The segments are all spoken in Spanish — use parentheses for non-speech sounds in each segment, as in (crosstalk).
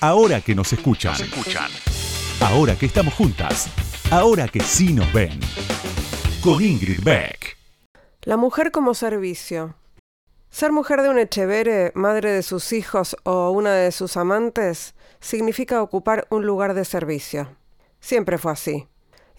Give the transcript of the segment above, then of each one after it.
Ahora que nos escuchan. Ahora que estamos juntas. Ahora que sí nos ven. Con Ingrid Beck. La mujer como servicio. Ser mujer de un Echevere, madre de sus hijos o una de sus amantes, significa ocupar un lugar de servicio. Siempre fue así.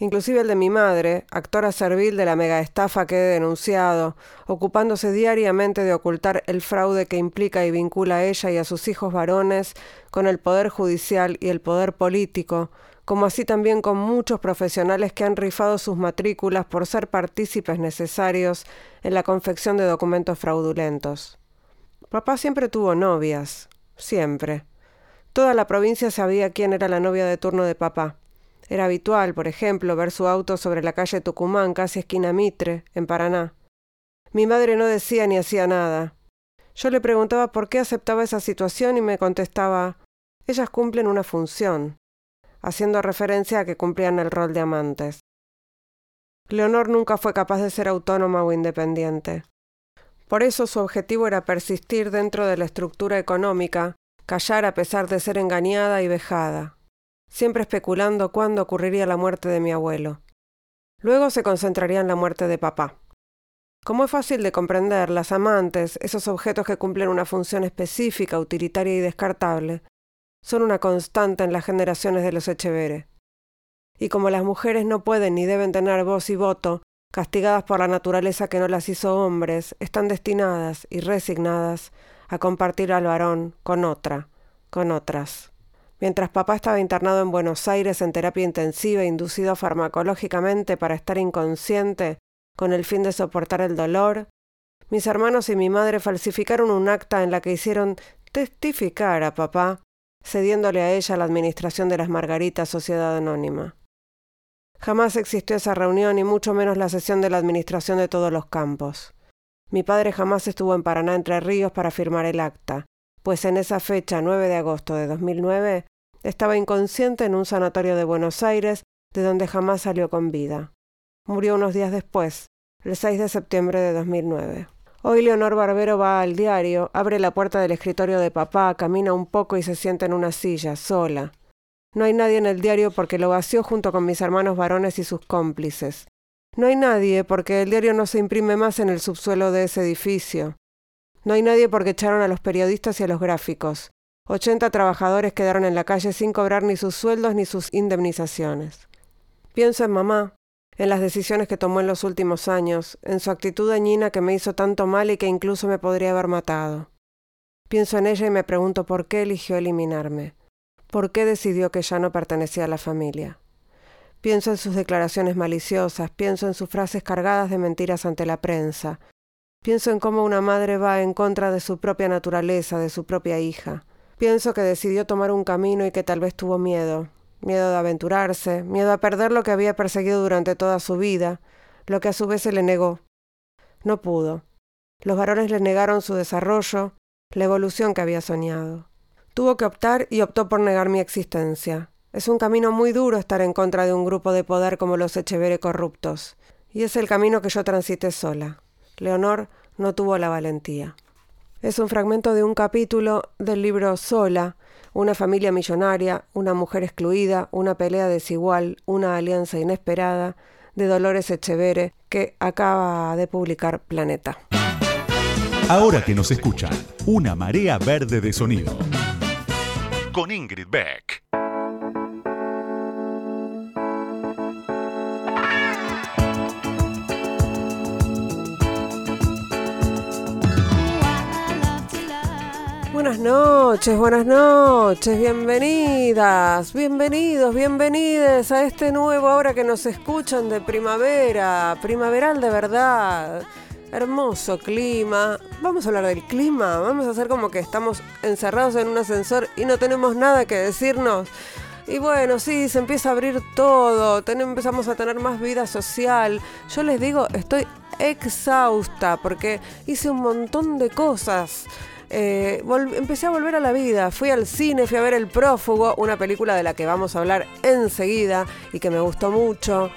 Inclusive el de mi madre, actora servil de la mega estafa que he denunciado, ocupándose diariamente de ocultar el fraude que implica y vincula a ella y a sus hijos varones con el poder judicial y el poder político, como así también con muchos profesionales que han rifado sus matrículas por ser partícipes necesarios en la confección de documentos fraudulentos. Papá siempre tuvo novias, siempre. Toda la provincia sabía quién era la novia de turno de papá. Era habitual, por ejemplo, ver su auto sobre la calle Tucumán, casi esquina Mitre, en Paraná. Mi madre no decía ni hacía nada. Yo le preguntaba por qué aceptaba esa situación y me contestaba ellas cumplen una función, haciendo referencia a que cumplían el rol de amantes. Leonor nunca fue capaz de ser autónoma o independiente. Por eso su objetivo era persistir dentro de la estructura económica, callar a pesar de ser engañada y vejada siempre especulando cuándo ocurriría la muerte de mi abuelo. Luego se concentraría en la muerte de papá. Como es fácil de comprender, las amantes, esos objetos que cumplen una función específica, utilitaria y descartable, son una constante en las generaciones de los Echevere. Y como las mujeres no pueden ni deben tener voz y voto, castigadas por la naturaleza que no las hizo hombres, están destinadas y resignadas a compartir al varón con otra, con otras. Mientras papá estaba internado en Buenos Aires en terapia intensiva, inducido farmacológicamente para estar inconsciente, con el fin de soportar el dolor, mis hermanos y mi madre falsificaron un acta en la que hicieron testificar a papá, cediéndole a ella la administración de las Margaritas Sociedad Anónima. Jamás existió esa reunión y mucho menos la sesión de la administración de todos los campos. Mi padre jamás estuvo en Paraná Entre Ríos para firmar el acta, pues en esa fecha, 9 de agosto de 2009, estaba inconsciente en un sanatorio de Buenos Aires, de donde jamás salió con vida. Murió unos días después, el 6 de septiembre de 2009. Hoy Leonor Barbero va al diario, abre la puerta del escritorio de papá, camina un poco y se sienta en una silla, sola. No hay nadie en el diario porque lo vació junto con mis hermanos varones y sus cómplices. No hay nadie porque el diario no se imprime más en el subsuelo de ese edificio. No hay nadie porque echaron a los periodistas y a los gráficos. Ochenta trabajadores quedaron en la calle sin cobrar ni sus sueldos ni sus indemnizaciones. Pienso en mamá, en las decisiones que tomó en los últimos años, en su actitud dañina que me hizo tanto mal y que incluso me podría haber matado. Pienso en ella y me pregunto por qué eligió eliminarme, por qué decidió que ya no pertenecía a la familia. Pienso en sus declaraciones maliciosas, pienso en sus frases cargadas de mentiras ante la prensa, pienso en cómo una madre va en contra de su propia naturaleza, de su propia hija, Pienso que decidió tomar un camino y que tal vez tuvo miedo, miedo de aventurarse, miedo a perder lo que había perseguido durante toda su vida, lo que a su vez se le negó. No pudo. Los varones le negaron su desarrollo, la evolución que había soñado. Tuvo que optar y optó por negar mi existencia. Es un camino muy duro estar en contra de un grupo de poder como los Echevere corruptos, y es el camino que yo transité sola. Leonor no tuvo la valentía. Es un fragmento de un capítulo del libro Sola, una familia millonaria, una mujer excluida, una pelea desigual, una alianza inesperada, de Dolores Echevere, que acaba de publicar Planeta. Ahora que nos escuchan, una marea verde de sonido. Con Ingrid Beck. Buenas noches, buenas noches, bienvenidas, bienvenidos, bienvenides a este nuevo ahora que nos escuchan de primavera, primaveral de verdad. Hermoso clima. Vamos a hablar del clima. Vamos a hacer como que estamos encerrados en un ascensor y no tenemos nada que decirnos. Y bueno, sí, se empieza a abrir todo, empezamos a tener más vida social. Yo les digo, estoy exhausta porque hice un montón de cosas. Eh, empecé a volver a la vida. Fui al cine, fui a ver El Prófugo, una película de la que vamos a hablar enseguida y que me gustó mucho.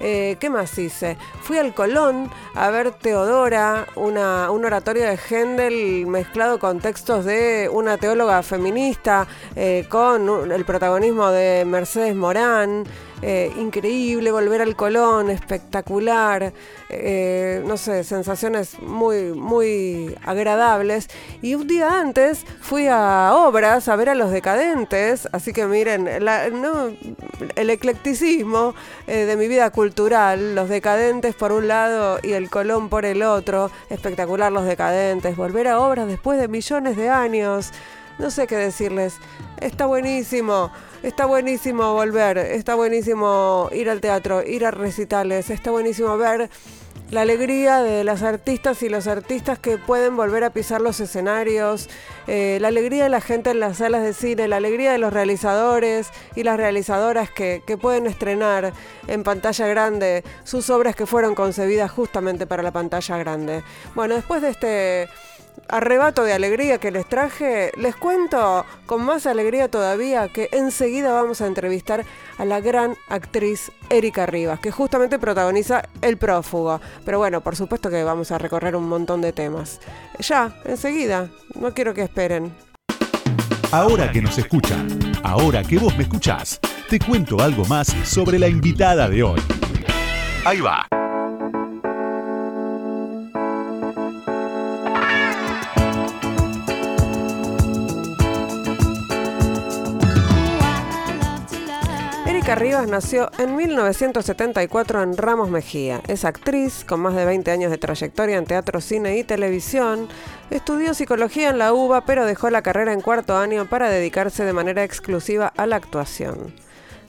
Eh, ¿Qué más hice? Fui al Colón a ver Teodora, una, un oratorio de Händel mezclado con textos de una teóloga feminista, eh, con el protagonismo de Mercedes Morán. Eh, increíble, volver al Colón, espectacular, eh, no sé, sensaciones muy, muy agradables. Y un día antes fui a obras a ver a los decadentes, así que miren, el eclecticismo eh, de mi vida cultural, los decadentes por un lado y el Colón por el otro, espectacular los decadentes, volver a obras después de millones de años, no sé qué decirles, está buenísimo. Está buenísimo volver, está buenísimo ir al teatro, ir a recitales, está buenísimo ver la alegría de las artistas y los artistas que pueden volver a pisar los escenarios, eh, la alegría de la gente en las salas de cine, la alegría de los realizadores y las realizadoras que, que pueden estrenar en pantalla grande sus obras que fueron concebidas justamente para la pantalla grande. Bueno, después de este arrebato de alegría que les traje, les cuento con más alegría todavía que enseguida vamos a entrevistar a la gran actriz Erika Rivas, que justamente protagoniza El prófugo. Pero bueno, por supuesto que vamos a recorrer un montón de temas. Ya, enseguida, no quiero que esperen. Ahora que nos escuchan, ahora que vos me escuchás, te cuento algo más sobre la invitada de hoy. Ahí va. Rivas nació en 1974 en Ramos Mejía. Es actriz con más de 20 años de trayectoria en teatro, cine y televisión. Estudió psicología en la UBA, pero dejó la carrera en cuarto año para dedicarse de manera exclusiva a la actuación.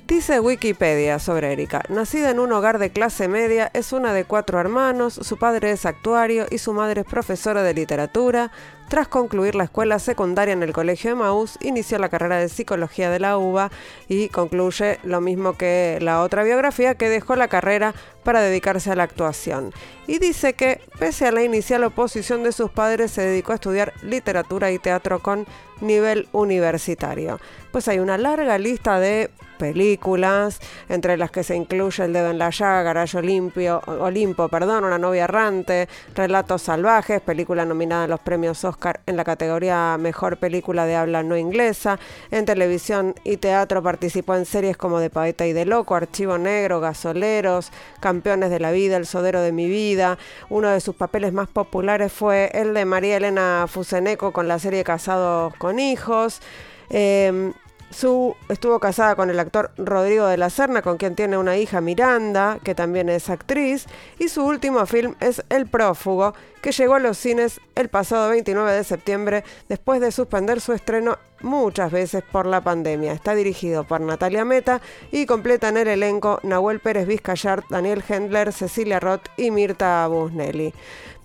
Dice Wikipedia sobre Erika, nacida en un hogar de clase media, es una de cuatro hermanos, su padre es actuario y su madre es profesora de literatura. Tras concluir la escuela secundaria en el Colegio de Maús, inició la carrera de psicología de la UBA y concluye lo mismo que la otra biografía, que dejó la carrera para dedicarse a la actuación. Y dice que, pese a la inicial oposición de sus padres, se dedicó a estudiar literatura y teatro con nivel universitario. Pues hay una larga lista de películas, entre las que se incluye El dedo en la llaga, Garage Olimpio, Olimpo, perdón, Una novia errante, Relatos salvajes, película nominada a los premios Oscar en la categoría Mejor película de habla no inglesa. En televisión y teatro participó en series como De Poeta y de Loco, Archivo Negro, Gasoleros, Campeones de la Vida, El Sodero de mi Vida. Uno de sus papeles más populares fue el de María Elena Fuseneco con la serie Casados con Hijos. Em, su, estuvo casada con el actor Rodrigo de la Serna, con quien tiene una hija Miranda, que también es actriz, y su último film es El prófugo, que llegó a los cines el pasado 29 de septiembre después de suspender su estreno muchas veces por la pandemia. Está dirigido por Natalia Meta y completa en el elenco Nahuel Pérez Vizcayart, Daniel Hendler, Cecilia Roth y Mirta Busnelli.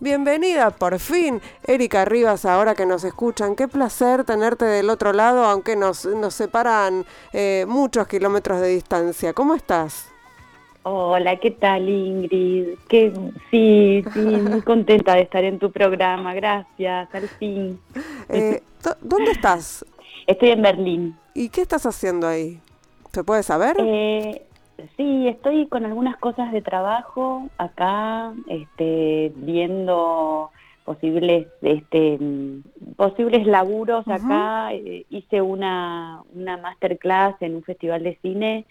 Bienvenida por fin, Erika Rivas, ahora que nos escuchan. Qué placer tenerte del otro lado, aunque nos, nos separan eh, muchos kilómetros de distancia. ¿Cómo estás? Hola, ¿qué tal Ingrid? Sí, sí, muy (laughs) contenta de estar en tu programa, gracias, al fin. Eh, ¿Dónde estás? Estoy en Berlín. ¿Y qué estás haciendo ahí? ¿Se puede saber? Eh, sí, estoy con algunas cosas de trabajo acá, este, viendo posibles este posibles laburos acá eh, hice una una masterclass en un festival de cine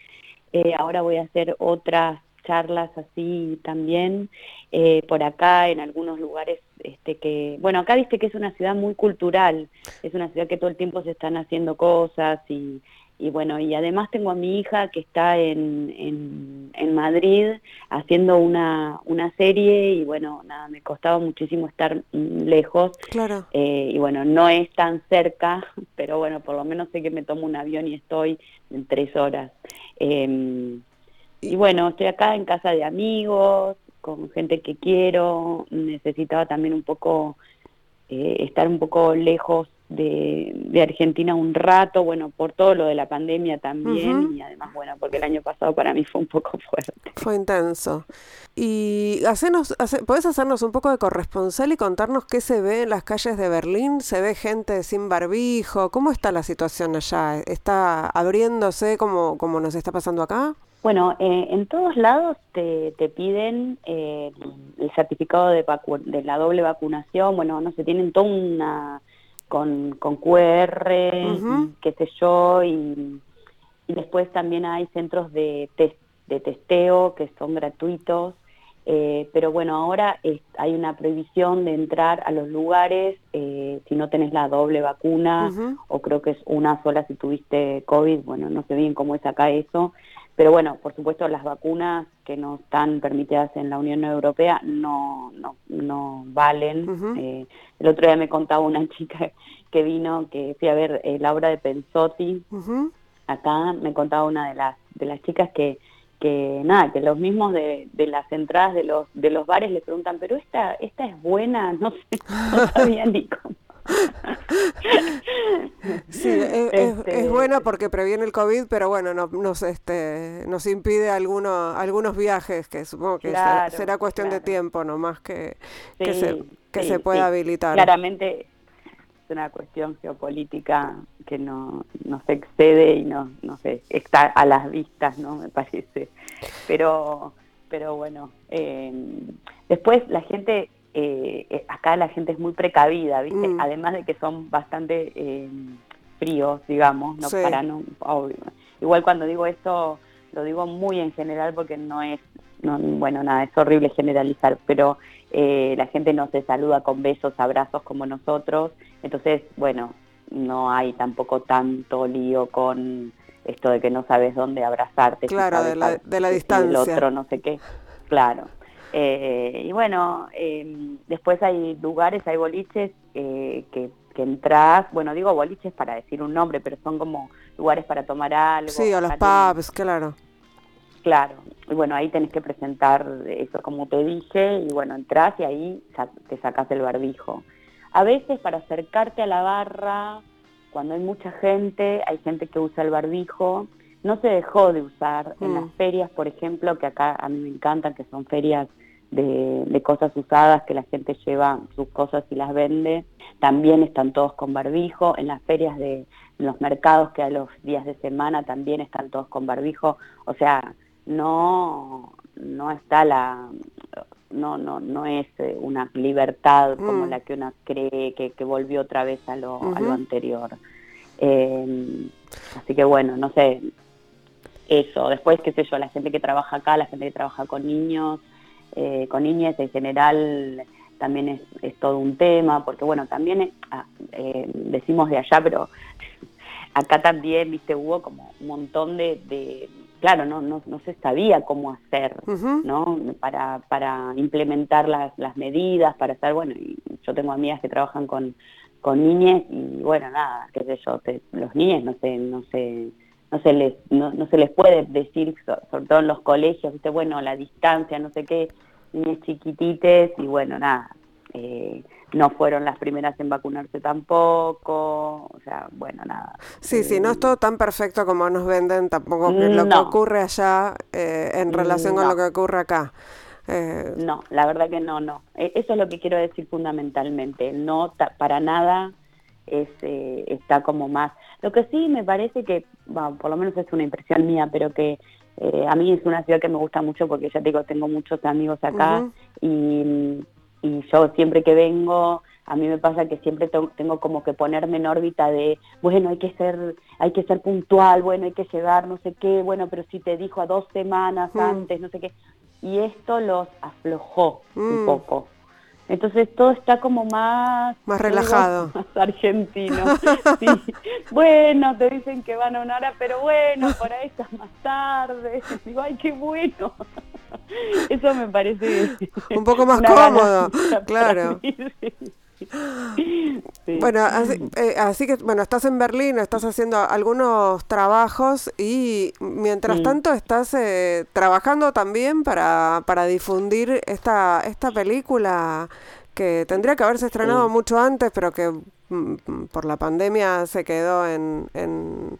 eh, ahora voy a hacer otras charlas así también eh, por acá en algunos lugares este que bueno acá viste que es una ciudad muy cultural es una ciudad que todo el tiempo se están haciendo cosas y, y bueno y además tengo a mi hija que está en, en, en Madrid haciendo una, una serie y bueno nada me costaba muchísimo estar mm, lejos claro. eh, y bueno no es tan cerca pero bueno por lo menos sé que me tomo un avión y estoy en tres horas. Eh, y bueno, estoy acá en casa de amigos, con gente que quiero, necesitaba también un poco eh, estar un poco lejos de, de, Argentina un rato, bueno, por todo lo de la pandemia también, uh -huh. y además, bueno, porque el año pasado para mí fue un poco (laughs) fuerte. Fue intenso. Y hacenos, hace, ¿podés hacernos un poco de corresponsal y contarnos qué se ve en las calles de Berlín? ¿Se ve gente sin barbijo? ¿Cómo está la situación allá? ¿Está abriéndose como, como nos está pasando acá? Bueno, eh, en todos lados te, te piden eh, el certificado de, de la doble vacunación, bueno, no sé, tienen toda una con, con QR, qué sé yo, y, y, después también hay centros de, test, de testeo que son gratuitos, eh, pero bueno, ahora hay una prohibición de entrar a los lugares eh, si no tenés la doble vacuna, o creo que es una sola si tuviste COVID, bueno, no sé bien cómo es acá eso, pero bueno, por supuesto las vacunas que no están permitidas en la Unión Europea no, no, no valen. Eh, el otro día me contaba una (laughs) chica que vino, que fui a ver la obra de Pensotti, acá me contaba una de las, de las chicas que que nada, que los mismos de, de, las entradas de los de los bares le preguntan, pero esta esta es buena, (laughs) no sé, no (laughs) sabía ni cómo. Sí, es, este buena porque previene el COVID, pero bueno, no, nos este nos impide algunos algunos viajes que supongo que será, cuestión de tiempo nomás que, que se que se pueda habilitar. Claramente es una cuestión geopolítica que no, no se excede y no, no sé, está a las vistas, ¿no? Me parece. Pero, pero bueno, eh, después la gente, eh, eh, acá la gente es muy precavida, ¿viste? Mm. Además de que son bastante fríos, digamos, no para no, igual cuando digo esto lo digo muy en general porque no es, no, bueno, nada, es horrible generalizar, pero la gente no se saluda con besos, abrazos como nosotros, entonces, bueno, no hay tampoco tanto lío con esto de que no sabes dónde abrazarte. Claro, de, la, de la distancia. El otro, no sé qué. Claro. Eh, y bueno, em, después hay lugares, hay boliches eh, que, que entras, bueno, digo boliches para decir un nombre, pero son como lugares para tomar algo. Sí, o los pubs, claro. Claro, y bueno, ahí tenés que presentar eso como te dije, y bueno, entras y ahí te sacas el barbijo. A veces para acercarte a la barra, cuando hay mucha gente, hay gente que usa el barbijo, no se dejó de usar. En las mm. ferias, por ejemplo, que acá a mí me encantan, que son ferias de, cosas usadas, que la gente lleva sus cosas y las vende, también están todos con barbijo. En las ferias de los mercados, que a los días de semana también están todos con barbijo. O sea, no, no está la no, no, no es eh, una libertad como mm. la que una cree que, que volvió otra vez a lo, a lo anterior. Eh, así que bueno, no sé, eso. Después, qué sé yo, la gente que trabaja acá, la gente que trabaja con niños, eh, con niñas en general, también es, es, todo un tema, porque bueno, también ah, decimos de allá, pero (laughs) acá también, viste, hubo como un montón de claro, no, no, no se sabía cómo hacer, ¿no? Para, para implementar las, las medidas, para hacer, bueno, y yo tengo amigas que trabajan con, con niñas y bueno, nada, qué sé yo, los niños no sé, no sé, no se les, no, no se les puede decir, sobre todo en los colegios, ¿viste? bueno, la distancia, no sé qué, niñas chiquitites y bueno, nada, eh, no fueron las primeras en vacunarse tampoco, o sea, bueno, nada. Sí, sí, no es todo tan perfecto como nos venden tampoco lo que ocurre allá eh, en relación con lo que ocurre acá. Eh, no, la verdad que no, no. E, eso es lo que quiero decir fundamentalmente. No, para nada es, eh, está como más. Lo que sí me parece que, bueno, por lo menos es una impresión mía, pero que a mí es una ciudad que me gusta mucho porque ya te digo, tengo muchos amigos acá y y yo siempre que vengo, a mí me pasa que siempre tengo como que ponerme en órbita de, bueno, hay que ser, hay que ser puntual, bueno, hay que llegar, no sé qué, bueno, pero si te dijo a dos semanas mm. antes, no sé qué. Y esto los aflojó un mm. poco. Entonces todo está como más... Más relajado. (laughs) más argentino. (laughs) sí. Bueno, te dicen que van a una hora, pero bueno, por ahí estás más tarde. (laughs) Digo, ay, qué bueno. Eso me parece... Un poco más cómodo, claro. (gasps) Bueno, eh, así, que, bueno, estás en Berlín, estás haciendo algunos trabajos y mientras tanto estás eh, trabajando también para, para difundir esta, esta película que tendría que haberse estrenado mucho antes, pero que mm, por la pandemia se quedó en, en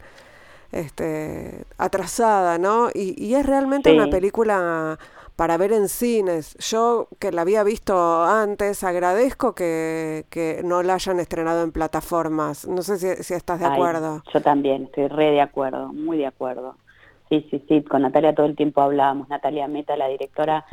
este, atrasada, ¿no? Y, y es realmente una película para ver en cines. Yo que la había visto antes, agradezco que, que no la hayan estrenado en plataformas. No sé si, si estás de acuerdo. Yo también, estoy re de acuerdo, muy de acuerdo. sí, sí, sí, con Natalia todo el tiempo hablábamos, Natalia Meta, la directora,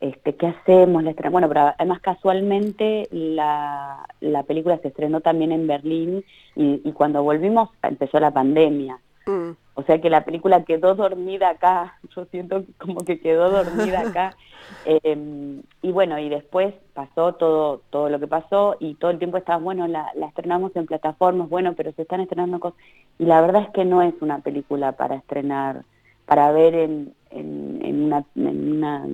este, ¿qué hacemos? bueno, pero además casualmente la, la película se estrenó también en Berlín y, y cuando volvimos empezó la pandemia. Mm. O sea que la película quedó dormida acá, yo siento como que quedó dormida acá. (laughs) Em, y bueno, y después pasó todo todo lo que pasó y todo el tiempo estaba, bueno, la, la estrenamos en plataformas, bueno, pero se están estrenando cosas. Y la verdad es que no es una película para estrenar, para ver en, en, una, en una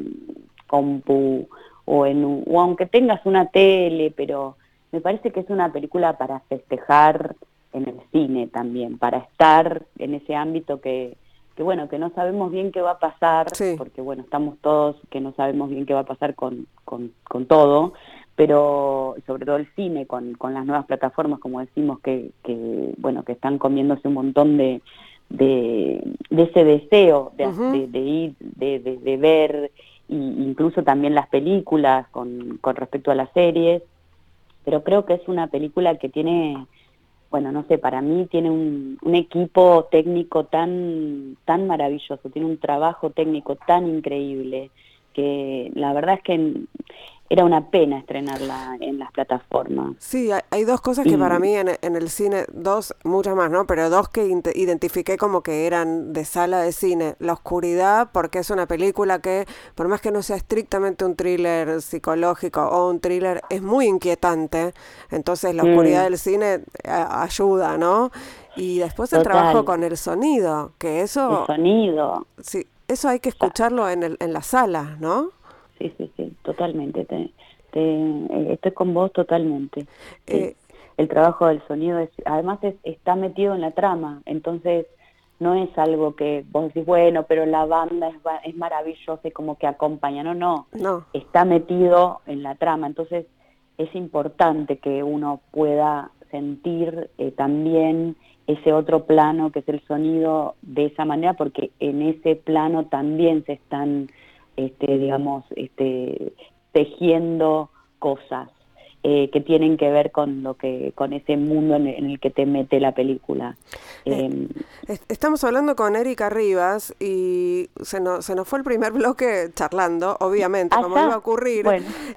compu o, en o aunque tengas una tele, pero me parece que es una película para festejar en el cine también, para estar en ese ámbito que, que bueno, que no sabemos bien qué va a pasar, porque bueno, estamos todos que no sabemos bien qué va a pasar con, con, con todo, pero sobre todo el cine, con, con las nuevas plataformas, como decimos, que, que bueno, que están comiéndose un montón de, de, ese deseo de, de, ir, de, de, ver, e incluso también las películas con, con respecto a las series, pero creo que es una película que tiene bueno, no sé, para mí tiene un, un, equipo técnico tan, tan maravilloso, tiene un trabajo técnico tan increíble, que la verdad es que era una pena estrenarla en las plataformas. Sí, hay, dos cosas que para mí en, el cine, dos, muchas más, ¿no? Pero dos que identifiqué como que eran de sala de cine. La oscuridad, porque es una película que, por más que no sea estrictamente un thriller psicológico o un thriller, es muy inquietante. Entonces la oscuridad mm. del cine eh, ayuda, ¿no? Y después el trabajo con el sonido, que eso... El sonido. Sí, eso hay que escucharlo en, el, en la sala, ¿no? Sí, sí, sí, totalmente. Te, eh, estoy con vos totalmente. Eh, el trabajo del sonido es, además está metido en la trama, entonces no es algo que vos decís, bueno, pero la banda es, es maravillosa y como que acompaña, no, no, no, está metido en la trama, entonces es importante que uno pueda sentir eh, también ese otro plano que es el sonido de esa manera, porque en ese plano también se están este, digamos, este, tejiendo cosas eh, que tienen que ver con lo que con ese mundo en el, que te mete la película. Eh, em, estamos hablando con Erika Rivas y se nos, se nos fue el primer (laughs) bloque charlando, obviamente, como iba a ocurrir.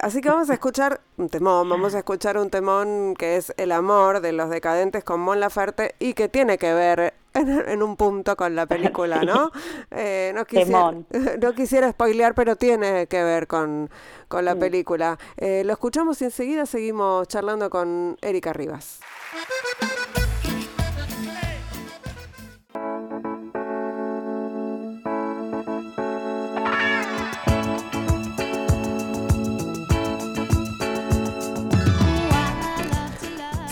Así que vamos a escuchar un temón, vamos a escuchar un temón que es El amor de los decadentes con Mon Laferte y que tiene que ver en, un punto con la película, ¿no? (laughs) Eh, no, quisiera, (laughs) no quisiera spoilear, pero tiene que ver con, con la película. Eh, lo escuchamos y enseguida seguimos charlando con Erika Rivas.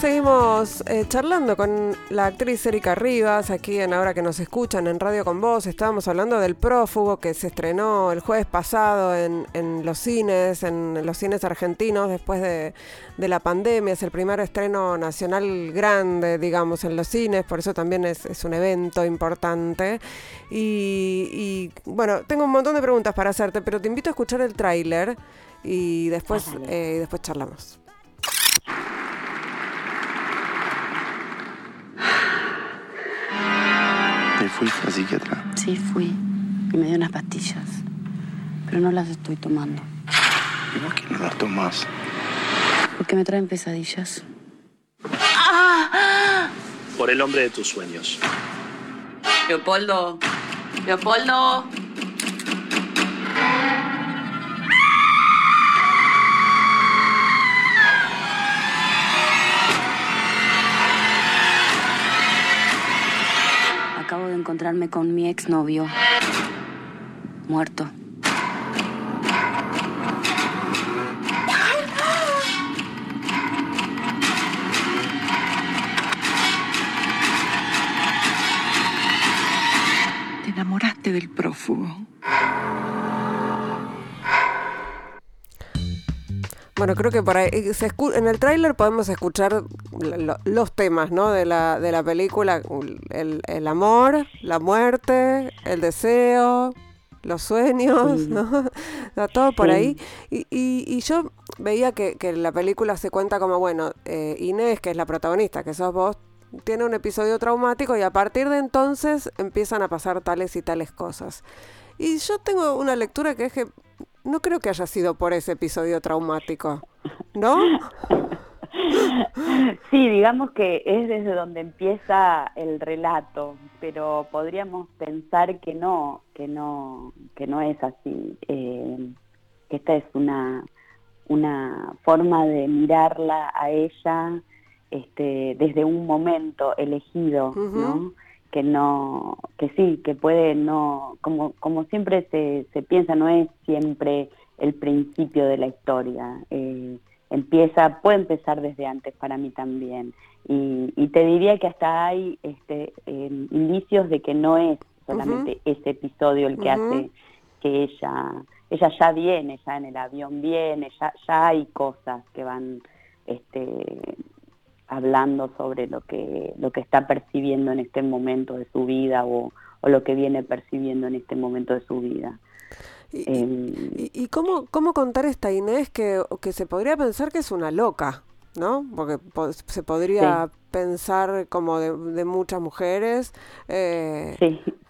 Seguimos eh, charlando con la actriz Erika Rivas, aquí en Ahora que nos escuchan en Radio con Vos. Estábamos hablando del prófugo que se estrenó el jueves pasado en, los cines, en los cines argentinos después de, la pandemia. Es el primer estreno nacional grande, digamos, en los cines, por eso también es, un evento importante. Y, bueno, tengo un montón de preguntas para hacerte, pero te invito a escuchar el tráiler y después, eh, después charlamos. Fuiste a psiquiatra? Sí, fui. Y me dio unas pastillas. Pero no las estoy tomando. ¿Y por qué no las tomas? Porque me traen pesadillas. Por el hombre de tus sueños. Leopoldo. Leopoldo. Encontrarme con mi exnovio. Muerto. Te enamoraste del prófugo. Bueno, creo que para eh, se en el tráiler podemos escuchar los temas, ¿no? De la, de la película, el, amor, la muerte, el deseo, los sueños, ¿no? (laughs) Todo por ahí. Y, y, yo veía que, que la película se cuenta como, bueno, eh, Inés, que es la protagonista, que sos vos, tiene un episodio traumático y a partir de entonces empiezan a pasar tales y tales cosas. Y yo tengo una lectura que es que no creo que haya sido por ese episodio traumático, ¿no? (laughs) Sí, digamos que es desde donde empieza el relato, pero podríamos pensar que no, que no, que no es así. Eh, que esta es una, una forma de mirarla a ella este, desde un momento elegido, ¿no? Que no, que sí, que puede no, como, como siempre se, se piensa, no es siempre el principio de la historia. Eh, empieza, puede empezar desde antes para mí también. Y, te diría que hasta hay este, em, indicios de que no es solamente ese episodio el que hace que ella, ella ya viene, ya en el avión viene, ya, ya hay cosas que van este, hablando sobre lo que, lo que está percibiendo en este momento de su vida o, o lo que viene percibiendo en este momento de su vida. ¿Y, y, cómo, cómo contar esta Inés que, que se podría pensar que es una loca? ¿no? Porque se podría pensar como de, muchas mujeres eh,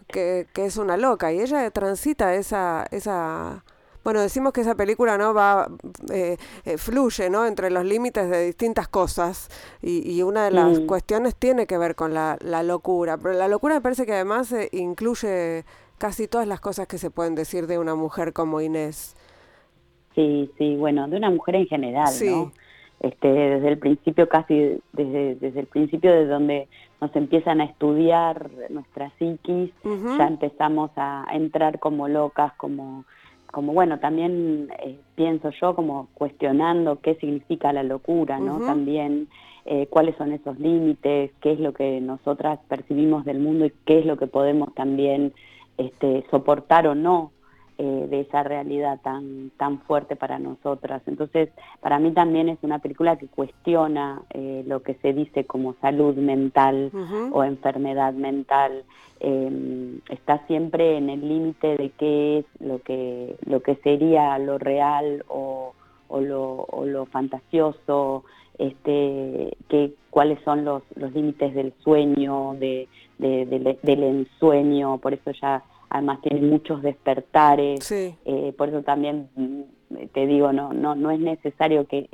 que, que, es una loca y ella transita esa, esa bueno, decimos que esa película no va, eh, eh, fluye, ¿no? Entre los límites de distintas cosas y, y una de las cuestiones tiene que ver con la, la, locura, pero la locura me parece que además incluye casi todas las cosas que se pueden decir de una mujer como Inés. Sí, sí, bueno, de una mujer en general, ¿no? Este, desde el principio, casi desde, desde el principio de donde nos empiezan a estudiar nuestra psiquis, ya empezamos a entrar como locas, como, como bueno, también eh, pienso yo como cuestionando qué significa la locura, ¿no? También eh, cuáles son esos límites, qué es lo que nosotras percibimos del mundo y qué es lo que podemos también este, soportar o no eh, de esa realidad tan, tan fuerte para nosotras. Entonces, para mí también es una película que cuestiona eh, lo que se dice como salud mental o enfermedad mental. Em, está siempre en el límite de qué es lo que, lo que sería lo real o, o, lo, o lo fantasioso, este, que, cuáles son los, los límites del sueño, de, del ensueño, por eso ya además tiene muchos despertares, eh, por eso también mm, te digo, no, no, no es necesario que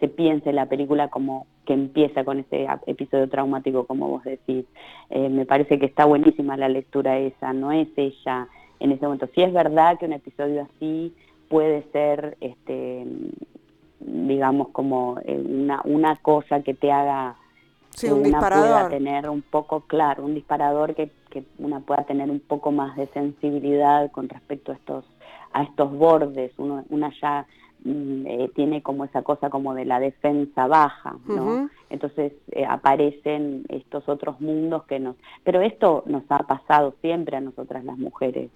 se piense la película como que empieza con ese episodio traumático, como vos decís. Eh, me parece que está buenísima la lectura esa, no es ella en ese momento. Si es verdad que un episodio así puede ser, este, digamos, como eh, una, una cosa que te haga sí, un una pueda tener un poco, claro, un disparador que, que una pueda tener un poco más de sensibilidad con respecto a estos, a estos bordes. Uno, una ya mm, eh, tiene como esa cosa como de la defensa baja, ¿no? Entonces eh, aparecen estos otros mundos que nos... Pero esto nos ha pasado siempre a nosotras las mujeres.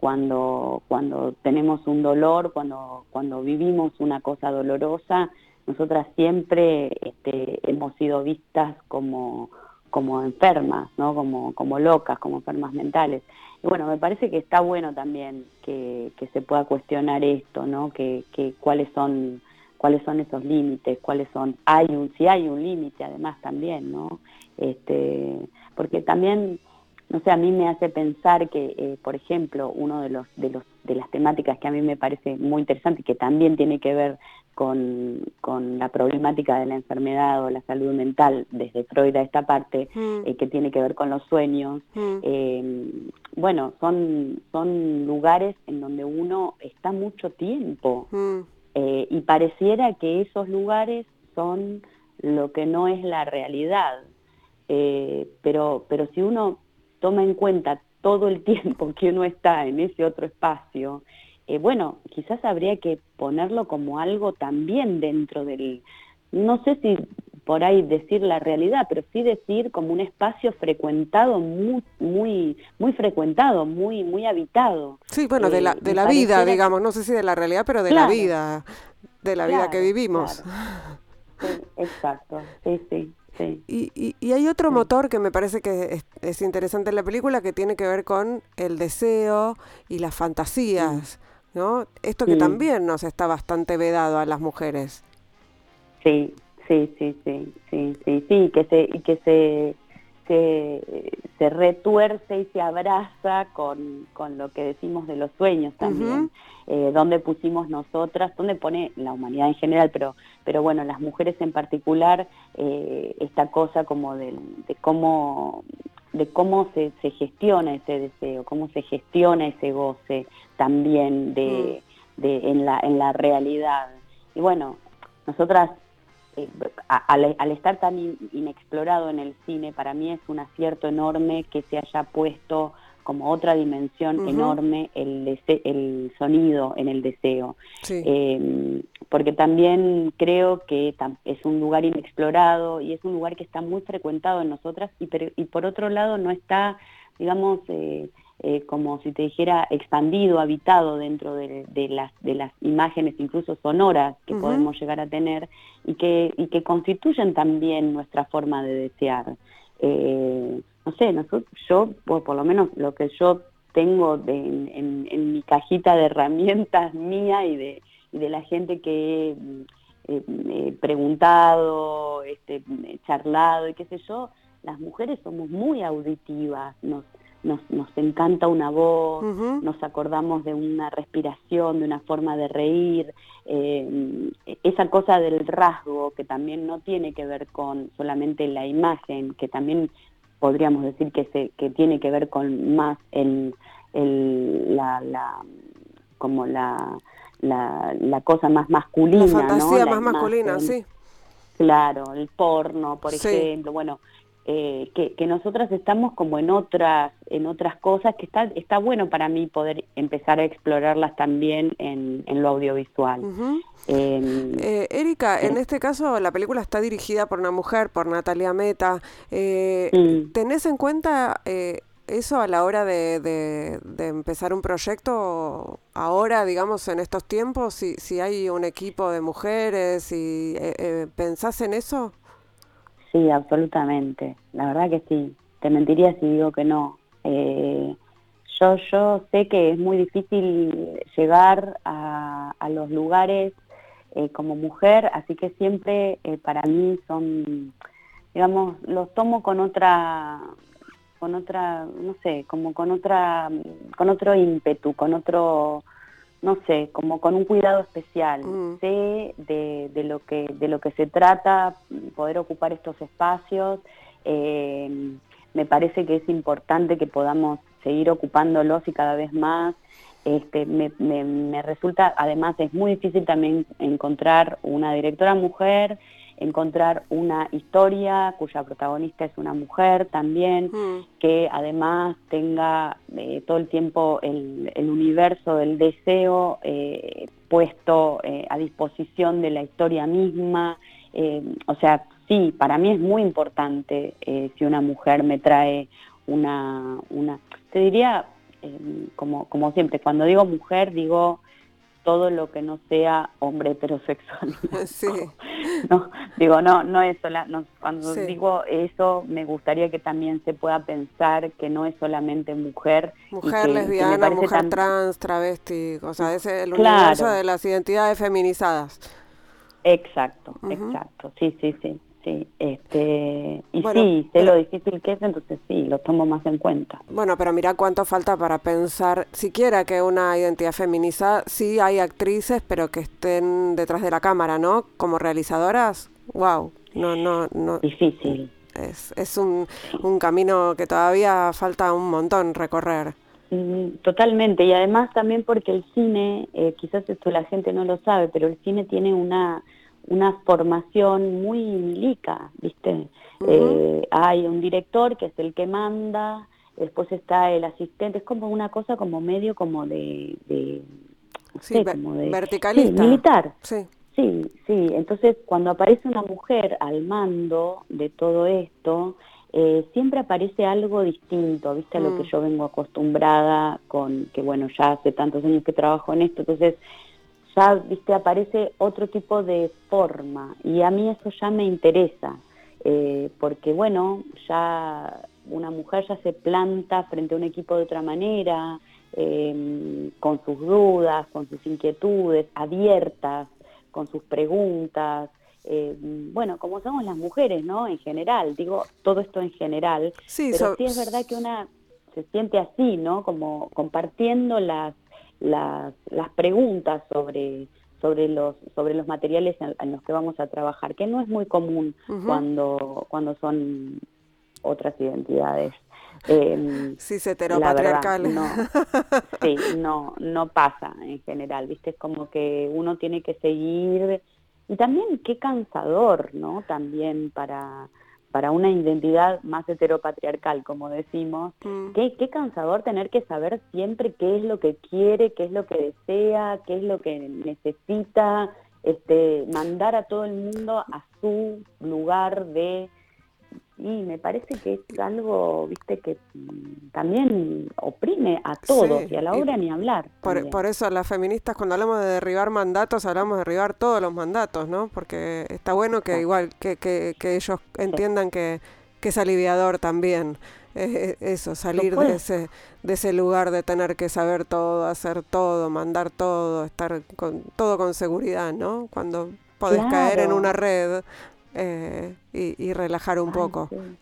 Cuando, cuando tenemos un dolor, cuando, cuando vivimos una cosa dolorosa, nosotras siempre este, hemos sido vistas como, como enfermas, ¿no? como, como locas, como enfermas mentales. Y bueno, me parece que está bueno también que, que se pueda cuestionar esto, ¿no? que, que cuáles son cuáles son esos límites, cuáles son, hay un, si hay un límite además también, ¿no? Este, porque también, no sé, a mí me hace pensar que, eh, por ejemplo, uno de los, de los, de las temáticas que a mí me parece muy interesante y que también tiene que ver con, con, la problemática de la enfermedad o la salud mental desde Freud a esta parte mm. eh, que tiene que ver con los sueños mm. eh, bueno son son lugares en donde uno está mucho tiempo mm. y pareciera que esos lugares son lo que no es la realidad pero pero si uno toma en cuenta todo el tiempo que uno está en ese otro espacio eh, bueno, quizás habría que ponerlo como algo también dentro del, no sé si por ahí decir la realidad, pero sí decir como un espacio frecuentado, muy, muy, muy frecuentado, muy, muy habitado. Sí, bueno, de la, eh, de la vida, digamos, no sé si de la realidad, pero de la vida, de la vida que vivimos. exacto, sí, sí. Sí. Y, y, hay otro motor que me parece que es, es, interesante en la película que tiene que ver con el deseo y las fantasías. ¿no? Esto que también nos está bastante vedado a las mujeres. Sí, sí, Sí, sí, sí, sí, sí, sí, que se, y que se, se, retuerce y se abraza con, con, lo que decimos de los sueños también, eh, donde pusimos nosotras, donde pone la humanidad en general, pero, pero bueno, las mujeres en particular, eh, esta cosa como de, de cómo de cómo se, se, gestiona ese deseo, cómo se gestiona ese goce también de, mm. de, en, la, en la realidad. Y bueno, nosotras eh, al, estar tan inexplorado en el cine, para mí es un acierto enorme que se haya puesto como otra dimensión enorme el, el sonido en el deseo. Em, porque también creo que es un lugar inexplorado y es un lugar que está muy frecuentado en nosotras y, y por otro lado no está, digamos, eh, eh, como si te dijera, expandido, habitado dentro de, las, de las imágenes incluso sonoras que podemos llegar a tener y que, y que constituyen también nuestra forma de desear. Eh, no sé, nosotros, yo, por lo menos lo que yo tengo en, mi cajita de herramientas (laughs) mía y de, y de la gente que he eh, preguntado, este, charlado y qué sé yo, las mujeres somos muy auditivas, nos, nos, nos encanta una voz, nos acordamos de una respiración, de una forma de reír, eh, esa cosa del rasgo que también no tiene que ver con solamente la imagen, que también podríamos decir que, se, que tiene que ver con más el, el la, la, como la, la, la cosa más masculina. La fantasía más masculina, sí. Claro, el porno, por ejemplo, bueno, eh, que, que, nosotras estamos como en otras, en otras cosas que está, está bueno para mí poder empezar a explorarlas también en, en lo audiovisual. Em, eh, Erika, en este caso la película está dirigida por una mujer, por Natalia Meta. Eh, mm. ¿Tenés en cuenta eso a la hora de, de, empezar un proyecto ahora, digamos, en estos tiempos? Si, si hay un equipo de mujeres, y, ¿pensás en eso? Sí, absolutamente. La verdad que sí. Te mentiría si digo que no. Eh, yo, yo sé que es muy difícil llegar a, los lugares eh, como mujer, así que siempre eh, para mí son, digamos, los tomo con otra, con otra, no sé, como con otra, con otro ímpetu, con otro, no sé, como con un cuidado especial. Mm. Sé de, lo que, de lo que se trata, poder ocupar estos espacios. Eh, me parece que es importante que podamos seguir ocupándolos y cada vez más. Este, me, me resulta, además es muy difícil también encontrar una directora mujer encontrar una historia cuya protagonista es una mujer también, mm. que además tenga eh, todo el tiempo el, universo del deseo eh, puesto eh, a disposición de la historia misma. o sea, sí, para mí es muy importante si una mujer me trae una, una te diría, como, como siempre, cuando digo mujer digo todo lo que no sea hombre heterosexual. (laughs) Sí. (laughs) No, digo, no, no es sola, no, cuando digo eso me gustaría que también se pueda pensar que no es solamente mujer. Mujer lesbiana, mujer trans, travesti, o sea, es el universo de las identidades feminizadas. Exacto, exacto, sí, sí, sí sí. Este, y sí, sé lo difícil que es, entonces sí, lo tomo más en cuenta. Bueno, pero mira cuánto falta para pensar siquiera que una identidad feminizada, sí hay actrices, pero que estén detrás de la cámara, ¿no? Como realizadoras, wow, no, no, no. Difícil. Es, es un, un camino que todavía falta un montón recorrer. Totalmente, y además también porque el cine, eh, quizás esto la gente no lo sabe, pero el cine tiene una una formación muy milica, ¿viste? Eh, hay un director que es el que manda, después está el asistente, es como una cosa como medio como de... de sí, como de verticalista. militar. Sí. Sí, sí. Entonces, cuando aparece una mujer al mando de todo esto, eh, siempre aparece algo distinto, ¿viste? A lo que mm. yo vengo acostumbrada con, que bueno, ya hace tantos años que trabajo en esto, entonces ya, viste, aparece otro tipo de forma y a mí eso ya me interesa, eh, porque bueno, ya una mujer ya se planta frente a un equipo de otra manera, em, con sus dudas, con sus inquietudes, abiertas, con sus preguntas, eh, bueno, como somos las mujeres, ¿no? En general, digo todo esto en general, Sí, pero so- sí es verdad que una se siente así, ¿no? Como compartiendo las, las, las preguntas sobre sobre los sobre los materiales en, en los que vamos a trabajar, que no es muy común Ujú. cuando cuando son otras identidades. Eh, cis la heteropatriarcales. verdad, no, (laughs) sí, no, no pasa en general, ¿viste? Es como que uno tiene que seguir, y también qué cansador, ¿no? También para, para una identidad más heteropatriarcal, como decimos, Mm. qué, qué cansador tener que saber siempre qué es lo que quiere, qué es lo que desea, qué es lo que necesita, este, mandar a todo el mundo a su lugar de y me parece que es algo, viste, que también oprime a todos Sí, y a la hora ni hablar. Por, eso las feministas cuando hablamos de derribar mandatos, hablamos de derribar todos los mandatos, ¿no? Porque está bueno que igual que, que, que ellos entiendan que, que es aliviador también. eh, eso, salir de ese, de ese lugar de tener que saber todo, hacer todo, mandar todo, estar con todo con seguridad, ¿no? Cuando podés caer en una red eh, y, y relajar un Ay, poco. sí, (laughs)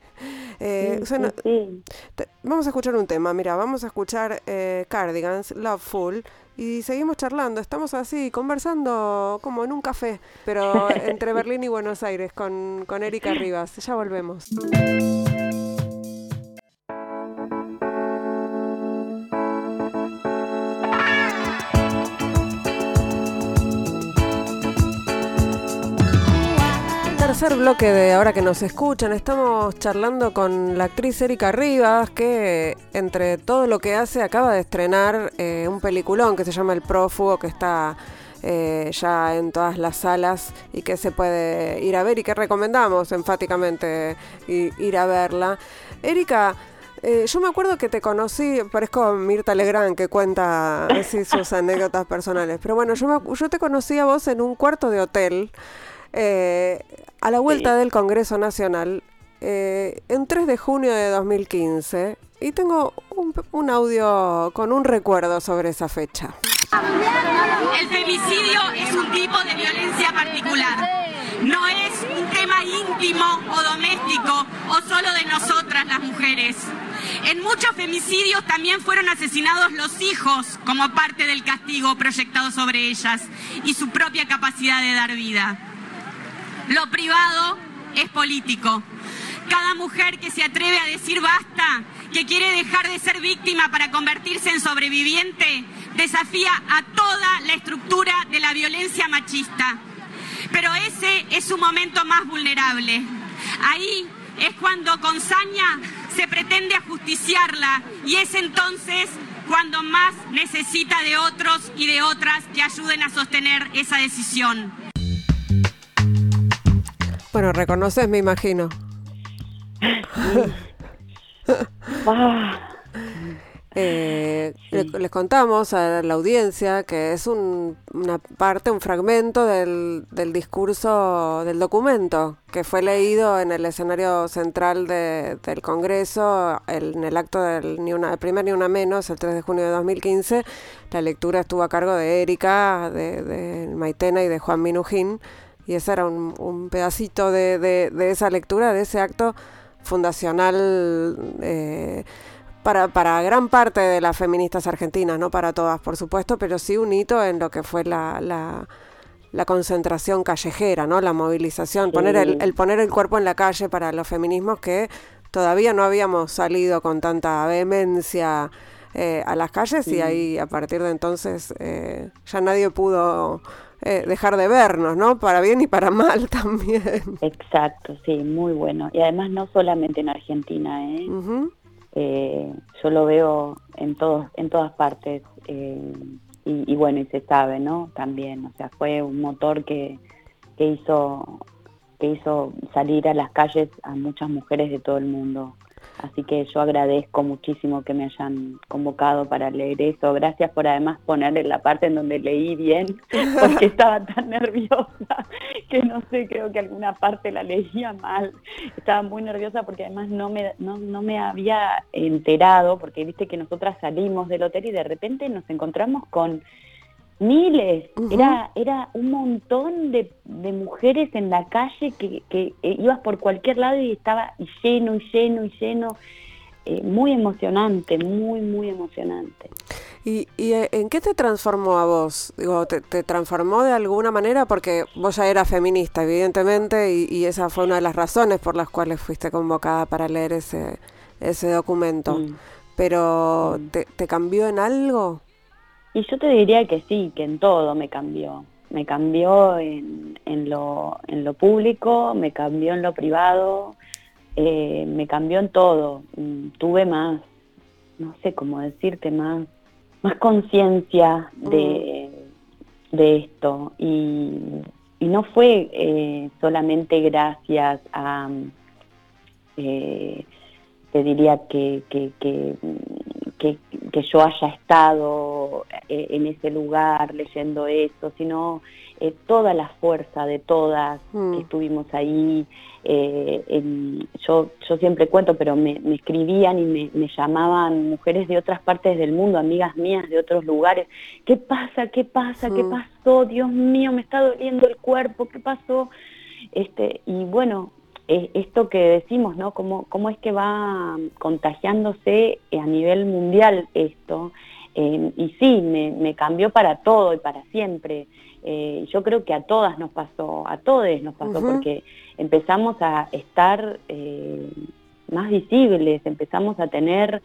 Eh, sí, Susana, sí, sí. te- vamos a escuchar un tema, mira, vamos a escuchar eh, Cardigans, Loveful, y seguimos charlando, estamos así, conversando como en un café, pero (laughs) entre Berlín y Buenos Aires, con, con Erika Rivas, ya volvemos. Tercer bloque de ahora que nos escuchan, estamos charlando con la actriz Erika Rivas, que entre todo lo que hace acaba de estrenar eh, un peliculón que se llama El Prófugo, que está eh, ya en todas las salas y que se puede ir a ver y que recomendamos enfáticamente ir a verla. Erika, eh, yo me acuerdo que te conocí, parezco Mirta Legrand que cuenta así sus (laughs) anécdotas personales, pero bueno, yo, me- yo te conocí a vos en un cuarto de hotel eh, a la vuelta Sí. del Congreso Nacional eh, en 3 de junio de 2015 y tengo un, un audio con un recuerdo sobre esa fecha. El femicidio es un tipo de violencia particular. No es un tema íntimo o doméstico o solo de nosotras las mujeres. En muchos femicidios también fueron asesinados los hijos como parte del castigo proyectado sobre ellas y su propia capacidad de dar vida. Lo privado es político. Cada mujer que se atreve a decir basta, que quiere dejar de ser víctima para convertirse en sobreviviente, desafía a toda la estructura de la violencia machista. Pero ese es su momento más vulnerable. Ahí es cuando con saña se pretende ajusticiarla y es entonces cuando más necesita de otros y de otras que ayuden a sostener esa decisión. Bueno, reconoces, me imagino. Ah, Eh, le- Sí. les contamos a la audiencia que es un- una parte, un fragmento del, del discurso del documento que fue leído en el escenario central de- del Congreso el- en el acto del ni una, el primer Ni Una Menos, el 3 de junio de 2015. La lectura estuvo a cargo de Erika, de, de Maitena y de Juan Minujín. Y ese era un, un pedacito de, de- de esa lectura, de ese acto fundacional eh, para, para gran parte de las feministas argentinas, no para todas, por supuesto, pero sí un hito en lo que fue la, la, la concentración callejera, ¿no? La movilización, poner el, poner el cuerpo en la calle para los feminismos que todavía no habíamos salido con tanta vehemencia eh, a las calles y ahí a partir de entonces eh, ya nadie pudo eh, dejar de vernos, ¿no? Para bien y para mal (laughs) también. exacto, sí, muy bueno. Y además no solamente en Argentina, ¿eh? Eh, yo lo veo en todos en todas partes eh, y, y bueno y se sabe no también o sea fue un motor que, que hizo que hizo salir a las calles a muchas mujeres de todo el mundo así que yo agradezco muchísimo que me hayan convocado para leer eso. Gracias por además poner la parte en donde leí bien (laughs) porque estaba tan nerviosa que no sé creo que alguna parte la leía mal. Estaba muy nerviosa porque además no me, no, no me había enterado, porque viste que nosotras salimos del hotel y de repente nos encontramos con Miles, era, era un montón de, de mujeres en la calle que, que eh, ibas por cualquier lado y estaba lleno y lleno y lleno. Eh, muy emocionante, muy, muy emocionante. ¿Y, ¿Y, eh, en qué te transformó a vos? Digo, ¿te, ¿te, transformó de alguna manera? Porque vos ya eras feminista, evidentemente, y, y, esa fue una de las razones por las cuales fuiste convocada para leer ese, ese documento. Mm. Pero, mm. ¿te, ¿te cambió en algo? Y yo te diría que sí, que en todo me cambió. Me cambió en, en, lo, en lo público, me cambió en lo privado, eh, me cambió en todo. Mm, tuve más, no sé cómo decirte, más, más conciencia de, mm. de esto. Y, y, no fue eh, solamente gracias a, eh, te diría que, que, que que, que, yo haya estado eh, en ese lugar leyendo eso, sino eh, toda la fuerza de todas mm. que estuvimos ahí. Eh, en, yo, yo siempre cuento, pero me, me escribían y me, me, llamaban mujeres de otras partes del mundo, amigas mías de otros lugares. ¿Qué pasa? ¿Qué pasa? Mm. ¿Qué pasó? Dios mío, me está doliendo el cuerpo. ¿Qué pasó? Este, y bueno, esto que decimos, ¿no? ¿Cómo, cómo es que va contagiándose a nivel mundial esto? Eh, y sí, me, me, cambió para todo y para siempre. Eh, yo creo que a todas nos pasó, a todos nos pasó, uh -huh. porque empezamos a estar eh, más visibles, empezamos a tener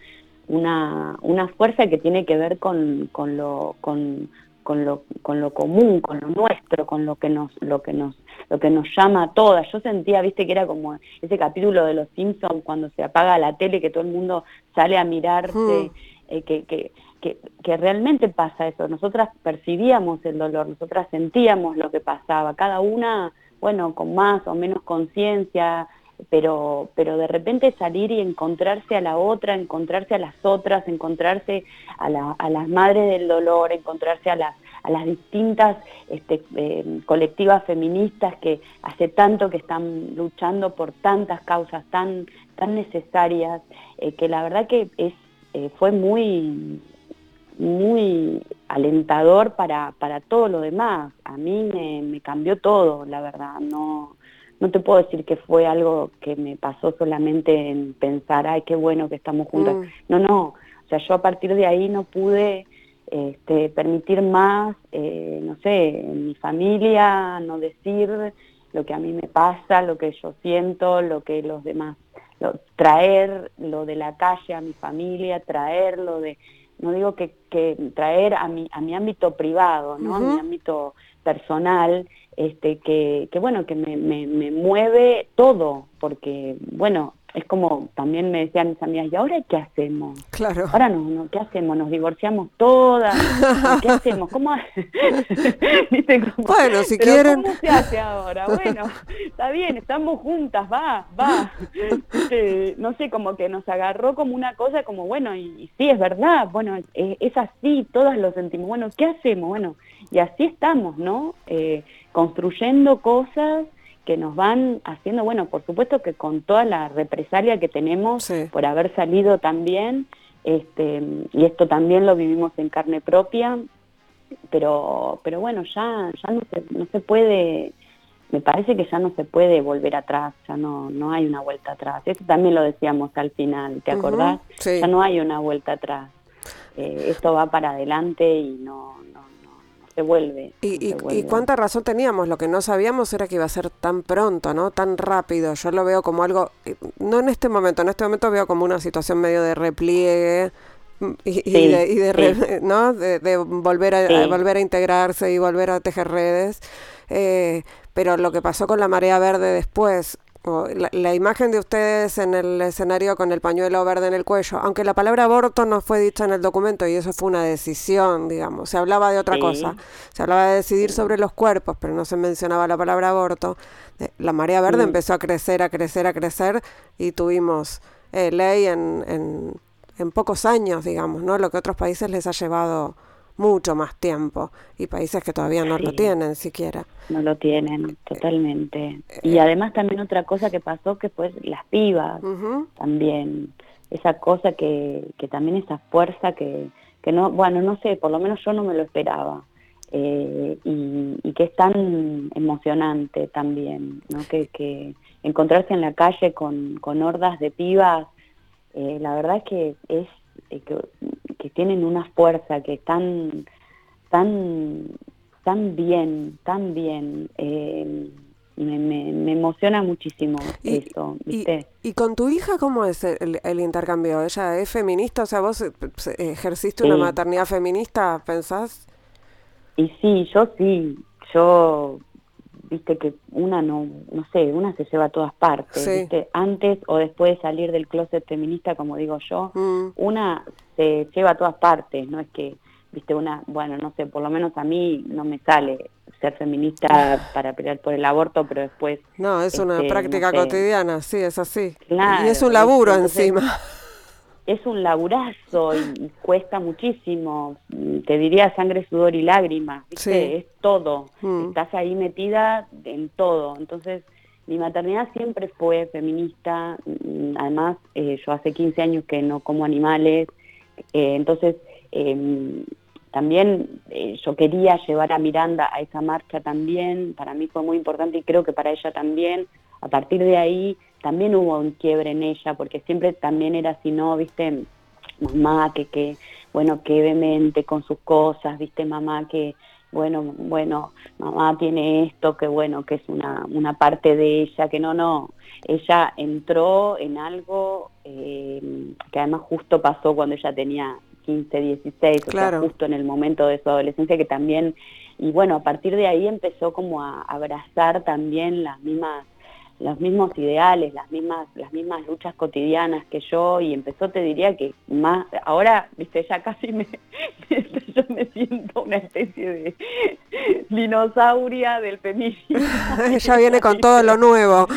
una, una fuerza que tiene que ver con, con lo, con, con lo, con lo común, con lo nuestro, con lo que nos, lo que nos, lo que nos llama a todas. Yo sentía, viste, que era como ese capítulo de los Simpsons cuando se apaga la tele, que todo el mundo sale a mirarse, mm. eh, que, que, que, que, realmente pasa eso. Nosotras percibíamos el dolor, nosotras sentíamos lo que pasaba, cada una, bueno, con más o menos conciencia, pero, pero de repente salir y encontrarse a la otra, encontrarse a las otras, encontrarse a, la, a las madres del dolor, encontrarse a las, distintas este, eh, colectivas feministas que hace tanto que están luchando por tantas causas tan, tan necesarias, eh, que la verdad que es, eh, fue muy, muy alentador para, para todo lo demás. A mí me cambió todo, la verdad, no no te puedo decir que fue algo que me pasó solamente en pensar, ay, qué bueno que estamos juntas. Mm. No, no, o sea, yo a partir de ahí no pude este, permitir más, eh, no sé, en mi familia, no decir lo que a mí me pasa, lo que yo siento, lo que los demás, lo, traer lo de la calle a mi familia, traer lo de, no digo que, que traer a mi, a mi ámbito privado, ¿no? Uh -huh. A mi ámbito personal, este, que, que bueno, que me, me, me mueve todo, porque, bueno, es como también me decían mis amigas, ¿y ahora qué hacemos? Claro. Ahora no, no ¿qué hacemos? Nos divorciamos todas, ¿qué hacemos? ¿Cómo? (laughs) ¿Viste? Como, bueno, si quieren. ¿Cómo se hace ahora? Bueno, está bien, estamos juntas, va, va. Este, no sé, como que nos agarró como una cosa como, bueno, y, y sí, es verdad, bueno, es, es, así, todas lo sentimos, bueno, ¿qué hacemos? Bueno, y así estamos, ¿no? Eh, construyendo cosas que nos van haciendo, bueno, por supuesto que con toda la represalia que tenemos sí. por haber salido también, este, y esto también lo vivimos en carne propia, pero, pero bueno, ya, ya no se, no se puede, me parece que ya no se puede volver atrás, ya no, no hay una vuelta atrás. Esto también lo decíamos al final, ¿te acordás? Uh -huh, sí. Ya no hay una vuelta atrás. Eh, esto va para adelante y no, se vuelve. Y, se vuelve. y, cuánta razón teníamos, lo que no sabíamos era que iba a ser tan pronto, ¿no? Tan rápido. Yo lo veo como algo, no en este momento, en este momento veo como una situación medio de repliegue. Mm, y, sí, y de, y de sí. (laughs) ¿no? De, de, volver a, sí. a, volver a integrarse y volver a tejer redes eh, pero lo que pasó con la marea verde después la, la, imagen de ustedes en el escenario con el pañuelo verde en el cuello, aunque la palabra aborto no fue dicha en el documento y eso fue una decisión, digamos, se hablaba de otra sí. cosa, se hablaba de decidir sí. sobre los cuerpos, pero no se mencionaba la palabra aborto, la marea verde sí. empezó a crecer, a crecer, a crecer y tuvimos eh, ley en, en, en pocos años, digamos, ¿no? Lo que a otros países les ha llevado mucho más tiempo y países que todavía no sí. lo tienen siquiera. No lo tienen, totalmente. Y además también otra cosa que pasó que fue las pibas uh -huh. también, esa cosa que, que también esa fuerza que, que no, bueno, no sé, por lo menos yo no me lo esperaba. eh, y, que es tan emocionante también, ¿no? que, que encontrarse en la calle con, con hordas de pibas, eh, la verdad es que es eh, que, tienen una fuerza que están tan tan bien, tan bien. Eh, me, me, emociona muchísimo eso, ¿viste? Y, con tu hija cómo es el, intercambio? ¿Ella es feminista? O sea, vos ejerciste una maternidad feminista, ¿pensás? Y sí, yo sí. Yo viste que una no, no sé, una se lleva a todas partes, ¿viste? antes o después de salir del closet feminista, como digo yo, mm. una se lleva a todas partes, no es que, viste, una, bueno, no sé, por lo menos a mí no me sale ser feminista (sighs) para pelear por el aborto, pero después... No, es una este, práctica cotidiana, sí, es así. y es un laburo encima es un laburazo y, cuesta muchísimo, te diría sangre, sudor y lágrimas, ¿viste? es todo, mm. estás ahí metida en todo, entonces mi maternidad siempre fue feminista, mm, además eh, yo hace 15 años que no como animales, eh, entonces em, también eh, yo quería llevar a Miranda a esa marcha también, para mí fue muy importante y creo que para ella también, a partir de ahí también hubo un quiebre en ella, porque siempre también era así, ¿no? ¿Viste? Mamá que, que, bueno, que vehemente con sus cosas, ¿viste? Mamá que, bueno, bueno, mamá tiene esto, que bueno, que es una, una parte de ella, que no, no, ella entró en algo eh, que además justo pasó cuando ella tenía 15, 16, o sea, justo en el momento de su adolescencia, que también, y bueno, a partir de ahí empezó como a abrazar también las mismas los mismos ideales, las mismas, las mismas luchas cotidianas que yo y empezó, te diría que más, ahora, viste, ya casi me, (laughs) yo me siento una especie de dinosauria del feminismo. (laughs) Ella viene con todo lo nuevo.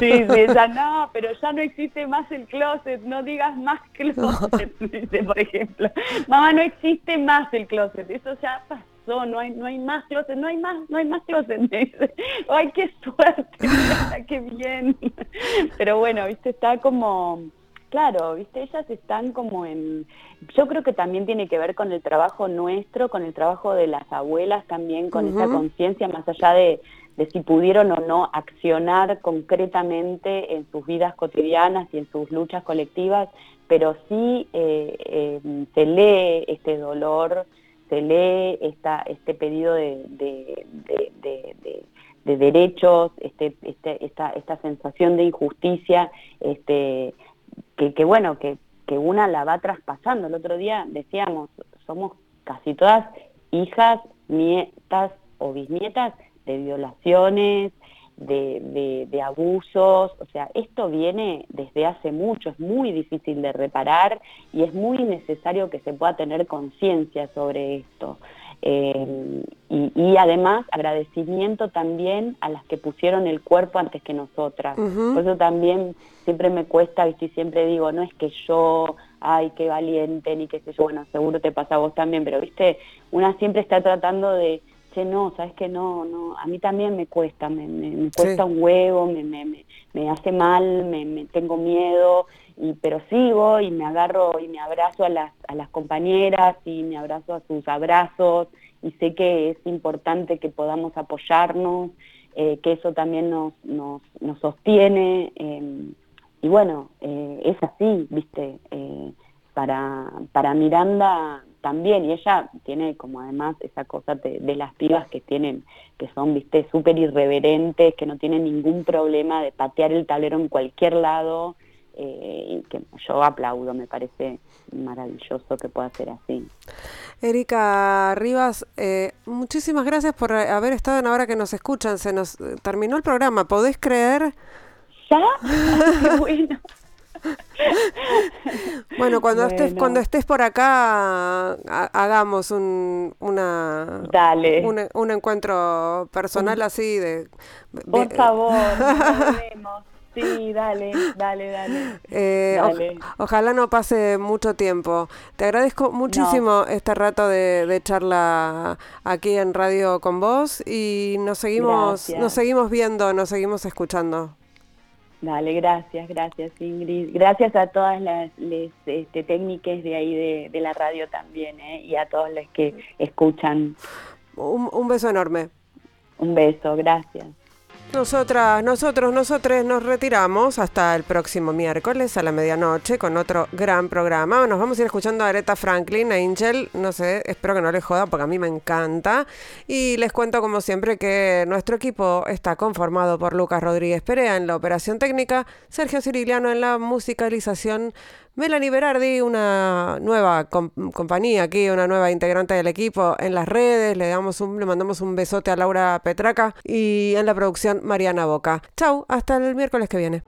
Sí, sí, ya no, pero ya no existe más el closet, no digas más closet, (laughs) dice, por ejemplo. Mamá, no existe más el closet, eso ya pasó no hay, no hay más closet, no hay más, no hay más closet, me dice, (laughs) ay, qué suerte, (laughs) qué bien. (laughs) Pero bueno, viste, está como, claro, viste, ellas están como en, yo creo que también tiene que ver con el trabajo nuestro, con el trabajo de las abuelas también, con esa conciencia más allá de, de si pudieron o no accionar concretamente en sus vidas cotidianas y en sus luchas colectivas, pero sí eh, eh, se lee este dolor, se lee esta, este pedido de, de, de, derechos, este, este, esta, esta sensación de injusticia, este, que, que bueno, que una la va traspasando. El otro día decíamos, somos casi todas hijas, nietas o bisnietas de violaciones, de, de, abusos, o sea, esto viene desde hace mucho, es muy difícil de reparar y es muy necesario que se pueda tener conciencia sobre esto. Eh, y, además agradecimiento también a las que pusieron el cuerpo antes que nosotras. Por eso también siempre me cuesta, y siempre digo, no es que yo, ay, qué valiente, ni qué sé yo, bueno, seguro te pasa a vos también, pero viste, una siempre está tratando de no, sabes que no, no, a mí también me cuesta, me, me, cuesta un huevo, me, me, me hace mal, me, tengo miedo, y, pero sigo y me agarro y me abrazo a las, a las compañeras y me abrazo a sus abrazos y sé que es importante que podamos apoyarnos, eh, que eso también nos, nos, nos sostiene. Em, y bueno, eh, es así, viste, eh, para, para Miranda también, y ella tiene como además esa cosa de, las pibas que tienen, que son, viste, súper irreverentes, que no tienen ningún problema de patear el tablero en cualquier lado, eh, y que yo aplaudo, me parece maravilloso que pueda ser así. Erika Rivas, eh, muchísimas gracias por haber estado en Ahora que nos escuchan. Se nos eh, terminó el programa, ¿podés creer? ¿Ya? (laughs) bueno. (laughs) Bueno, cuando estés cuando estés por acá hagamos un una Un, encuentro personal así de Por favor, vemos. (laughs) Sí, dale, dale, dale. Eh, ojalá no pase mucho tiempo. Te agradezco muchísimo este rato de, de, charla aquí en radio con vos y nos seguimos, nos seguimos viendo, nos seguimos escuchando. Dale, gracias, gracias Ingrid. Gracias a todas las, este, técnicas de ahí de, la radio también ¿eh? y a todos los que escuchan. un, un beso enorme. Un beso, gracias. Nosotras, nosotros, nosotros nos retiramos hasta el próximo miércoles a la medianoche con otro gran programa. Nos vamos a ir escuchando a Aretha Franklin, Angel, no sé, espero que no les joda porque a mí me encanta. Y les cuento como siempre que nuestro equipo está conformado por Lucas Rodríguez Perea en la operación técnica, Sergio Ciriliano en la musicalización, Melanie Berardi, una nueva compañía aquí, una nueva integrante del equipo en las redes. Le, damos un, le mandamos un besote a Laura Petraca y en la producción Mariana Boca. Chau, hasta el miércoles que viene.